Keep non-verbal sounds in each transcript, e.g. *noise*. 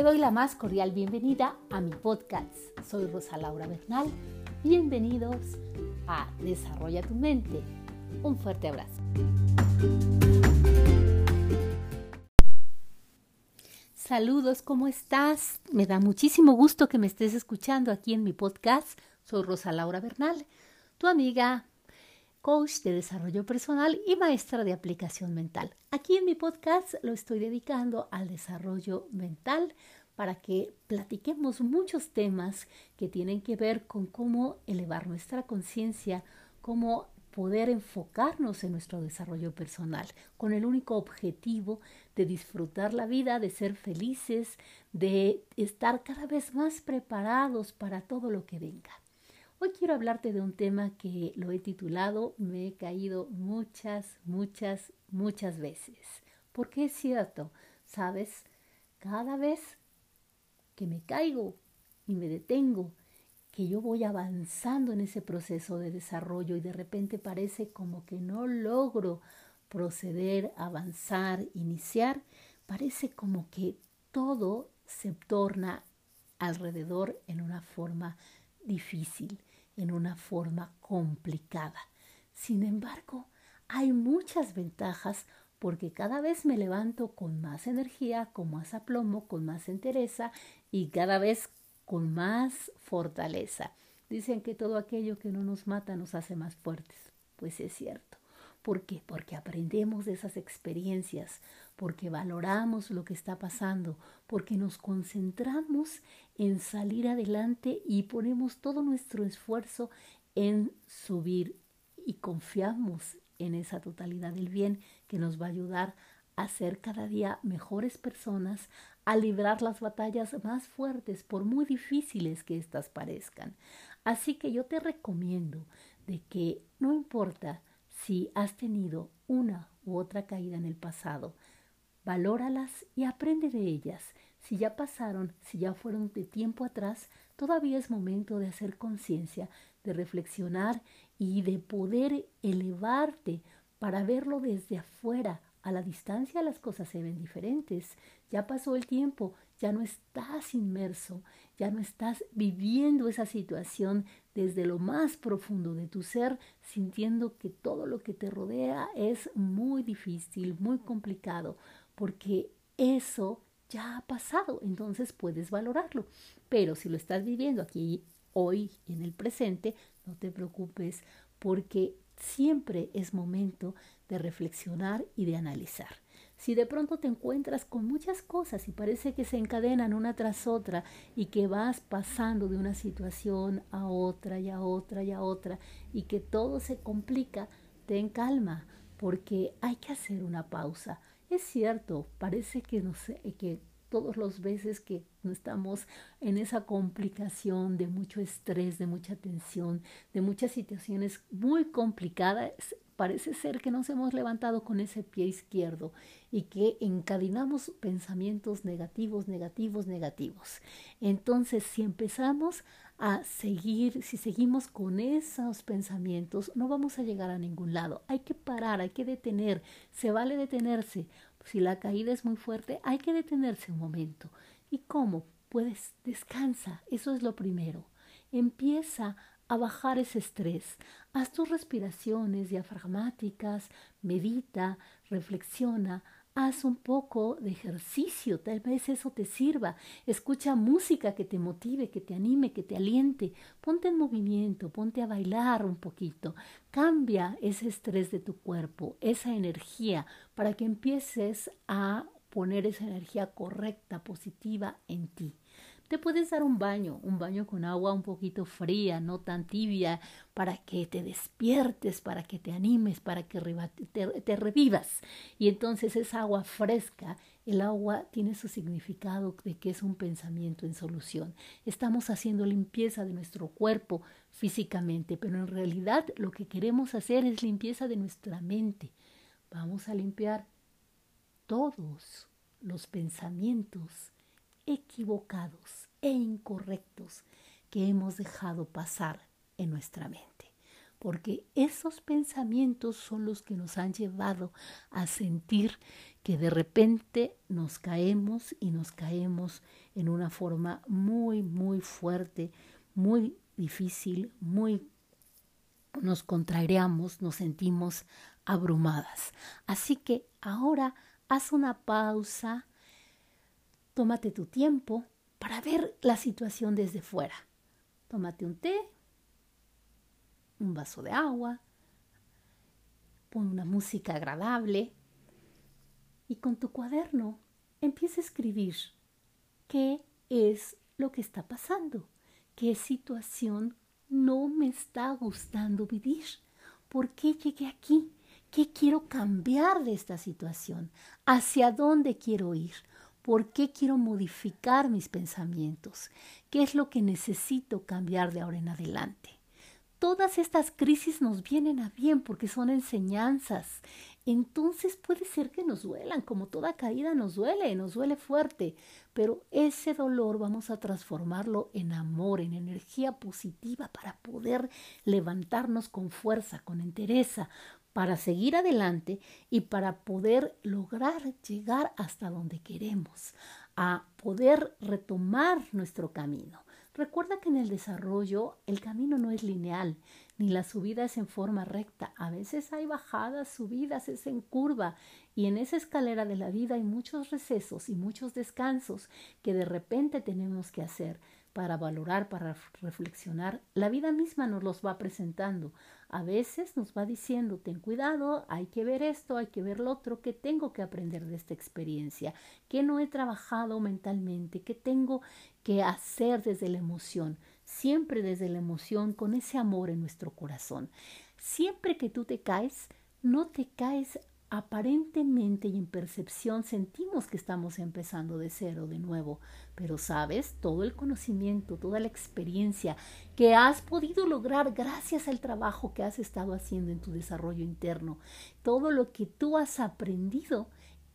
Te doy la más cordial bienvenida a mi podcast. Soy Rosa Laura Bernal. Bienvenidos a Desarrolla tu mente. Un fuerte abrazo. Saludos, ¿cómo estás? Me da muchísimo gusto que me estés escuchando aquí en mi podcast. Soy Rosa Laura Bernal, tu amiga, coach de desarrollo personal y maestra de aplicación mental. Aquí en mi podcast lo estoy dedicando al desarrollo mental para que platiquemos muchos temas que tienen que ver con cómo elevar nuestra conciencia, cómo poder enfocarnos en nuestro desarrollo personal con el único objetivo de disfrutar la vida, de ser felices, de estar cada vez más preparados para todo lo que venga. Hoy quiero hablarte de un tema que lo he titulado Me he caído muchas, muchas, muchas veces. Porque es cierto, sabes, cada vez que me caigo y me detengo, que yo voy avanzando en ese proceso de desarrollo y de repente parece como que no logro proceder, avanzar, iniciar, parece como que todo se torna alrededor en una forma difícil en una forma complicada. Sin embargo, hay muchas ventajas porque cada vez me levanto con más energía, con más aplomo, con más entereza y cada vez con más fortaleza. Dicen que todo aquello que no nos mata nos hace más fuertes. Pues es cierto. ¿Por qué? Porque aprendemos de esas experiencias, porque valoramos lo que está pasando, porque nos concentramos en salir adelante y ponemos todo nuestro esfuerzo en subir y confiamos en esa totalidad del bien que nos va a ayudar a ser cada día mejores personas, a librar las batallas más fuertes, por muy difíciles que éstas parezcan. Así que yo te recomiendo de que no importa si has tenido una u otra caída en el pasado, valóralas y aprende de ellas. Si ya pasaron, si ya fueron de tiempo atrás, todavía es momento de hacer conciencia, de reflexionar y de poder elevarte para verlo desde afuera. A la distancia las cosas se ven diferentes. Ya pasó el tiempo, ya no estás inmerso, ya no estás viviendo esa situación desde lo más profundo de tu ser, sintiendo que todo lo que te rodea es muy difícil, muy complicado, porque eso ya ha pasado, entonces puedes valorarlo. Pero si lo estás viviendo aquí hoy en el presente, no te preocupes porque siempre es momento de reflexionar y de analizar. Si de pronto te encuentras con muchas cosas y parece que se encadenan una tras otra y que vas pasando de una situación a otra y a otra y a otra y que todo se complica, ten calma porque hay que hacer una pausa. Es cierto, parece que, no sé, que todos los veces que estamos en esa complicación de mucho estrés, de mucha tensión, de muchas situaciones muy complicadas, parece ser que nos hemos levantado con ese pie izquierdo y que encadenamos pensamientos negativos, negativos, negativos. Entonces, si empezamos a seguir, si seguimos con esos pensamientos, no vamos a llegar a ningún lado. Hay que parar, hay que detener, se vale detenerse. Si la caída es muy fuerte, hay que detenerse un momento. ¿Y cómo? Pues descansa, eso es lo primero. Empieza a bajar ese estrés. Haz tus respiraciones diafragmáticas, medita, reflexiona, haz un poco de ejercicio, tal vez eso te sirva. Escucha música que te motive, que te anime, que te aliente. Ponte en movimiento, ponte a bailar un poquito. Cambia ese estrés de tu cuerpo, esa energía, para que empieces a poner esa energía correcta, positiva en ti. Te puedes dar un baño, un baño con agua un poquito fría, no tan tibia, para que te despiertes, para que te animes, para que te, revivas. Y entonces esa agua fresca, el agua tiene su significado de que es un pensamiento en solución. Estamos haciendo limpieza de nuestro cuerpo físicamente, pero en realidad lo que queremos hacer es limpieza de nuestra mente. Vamos a limpiar todos los pensamientos equivocados e incorrectos que hemos dejado pasar en nuestra mente. porque esos pensamientos son los que nos han llevado a sentir que de repente nos caemos y nos caemos en una forma muy, muy fuerte, muy difícil, muy nos contrariamos, nos sentimos abrumadas. Así que ahora haz una pausa, tómate tu tiempo para ver la situación desde fuera. Tómate un té, un vaso de agua, pon una música agradable y con tu cuaderno empieza a escribir qué es lo que está pasando, qué situación no me está gustando vivir, por qué llegué aquí, qué quiero cambiar de esta situación, hacia dónde quiero ir, por qué quiero modificar mis pensamientos, qué es lo que necesito cambiar de ahora en adelante todas estas crisis nos vienen a bien porque son enseñanzas. Entonces puede ser que nos duelan, como toda caída nos duele, nos duele fuerte, pero ese dolor vamos a transformarlo en amor, en energía positiva para poder levantarnos con fuerza, con entereza, para seguir adelante y para poder lograr llegar hasta donde queremos, a poder retomar nuestro camino. Recuerda que en el desarrollo el camino no es lineal, ni la subida es en forma recta. A veces hay bajadas, subidas, es en curva. Y en esa escalera de la vida hay muchos recesos y muchos descansos que de repente tenemos que hacer para valorar, para reflexionar. La vida misma nos los va presentando. A veces nos va diciendo, ten cuidado, hay que ver esto, hay que ver lo otro, que tengo que aprender de esta experiencia, que no he trabajado mentalmente, que tengo que hacer desde la emoción, siempre desde la emoción, con ese amor en nuestro corazón. Siempre que tú te caes, no te caes aparentemente y en percepción sentimos que estamos empezando de cero de nuevo, pero sabes, todo el conocimiento, toda la experiencia que has podido lograr gracias al trabajo que has estado haciendo en tu desarrollo interno, todo lo que tú has aprendido,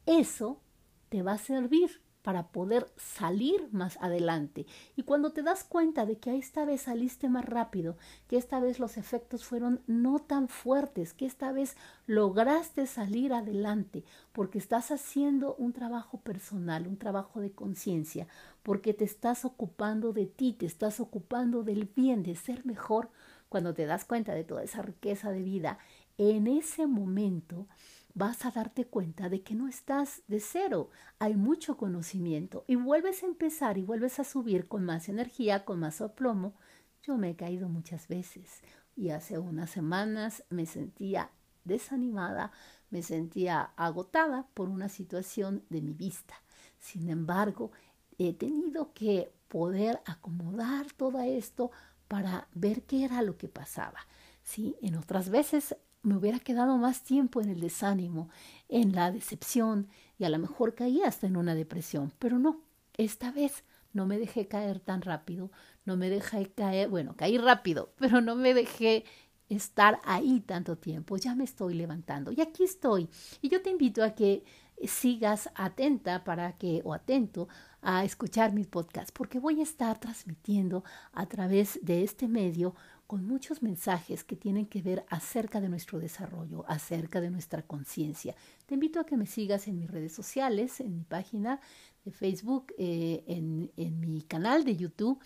eso te va a servir para poder salir más adelante. Y cuando te das cuenta de que esta vez saliste más rápido, que esta vez los efectos fueron no tan fuertes, que esta vez lograste salir adelante, porque estás haciendo un trabajo personal, un trabajo de conciencia, porque te estás ocupando de ti, te estás ocupando del bien, de ser mejor, cuando te das cuenta de toda esa riqueza de vida, en ese momento, vas a darte cuenta de que no estás de cero, hay mucho conocimiento y vuelves a empezar y vuelves a subir con más energía, con más aplomo. Yo me he caído muchas veces y hace unas semanas me sentía desanimada, me sentía agotada por una situación de mi vista. Sin embargo, he tenido que poder acomodar todo esto para ver qué era lo que pasaba. Sí, en otras veces me hubiera quedado más tiempo en el desánimo, en la decepción y a lo mejor caí hasta en una depresión, pero no, esta vez no me dejé caer tan rápido, no me dejé caer, bueno, caí rápido, *laughs* pero no me dejé estar ahí tanto tiempo, ya me estoy levantando y aquí estoy. Y yo te invito a que sigas atenta para que o atento a escuchar mis podcasts porque voy a estar transmitiendo a través de este medio con muchos mensajes que tienen que ver acerca de nuestro desarrollo, acerca de nuestra conciencia. Te invito a que me sigas en mis redes sociales, en mi página de Facebook, eh, en, en mi canal de YouTube.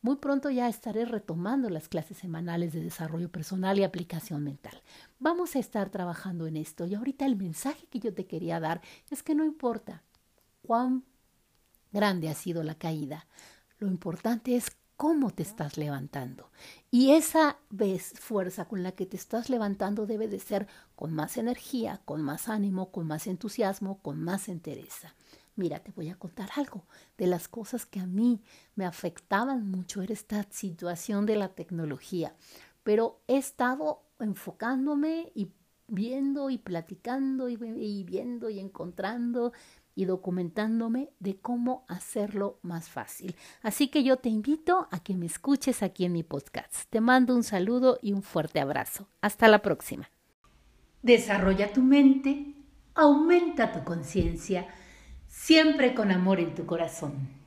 Muy pronto ya estaré retomando las clases semanales de desarrollo personal y aplicación mental. Vamos a estar trabajando en esto y ahorita el mensaje que yo te quería dar es que no importa cuán grande ha sido la caída, lo importante es cómo te estás levantando. Y esa vez fuerza con la que te estás levantando debe de ser con más energía, con más ánimo, con más entusiasmo, con más entereza. Mira, te voy a contar algo de las cosas que a mí me afectaban mucho era esta situación de la tecnología, pero he estado enfocándome y viendo y platicando y, y viendo y encontrando y documentándome de cómo hacerlo más fácil. Así que yo te invito a que me escuches aquí en mi podcast. Te mando un saludo y un fuerte abrazo. Hasta la próxima. Desarrolla tu mente, aumenta tu conciencia, siempre con amor en tu corazón.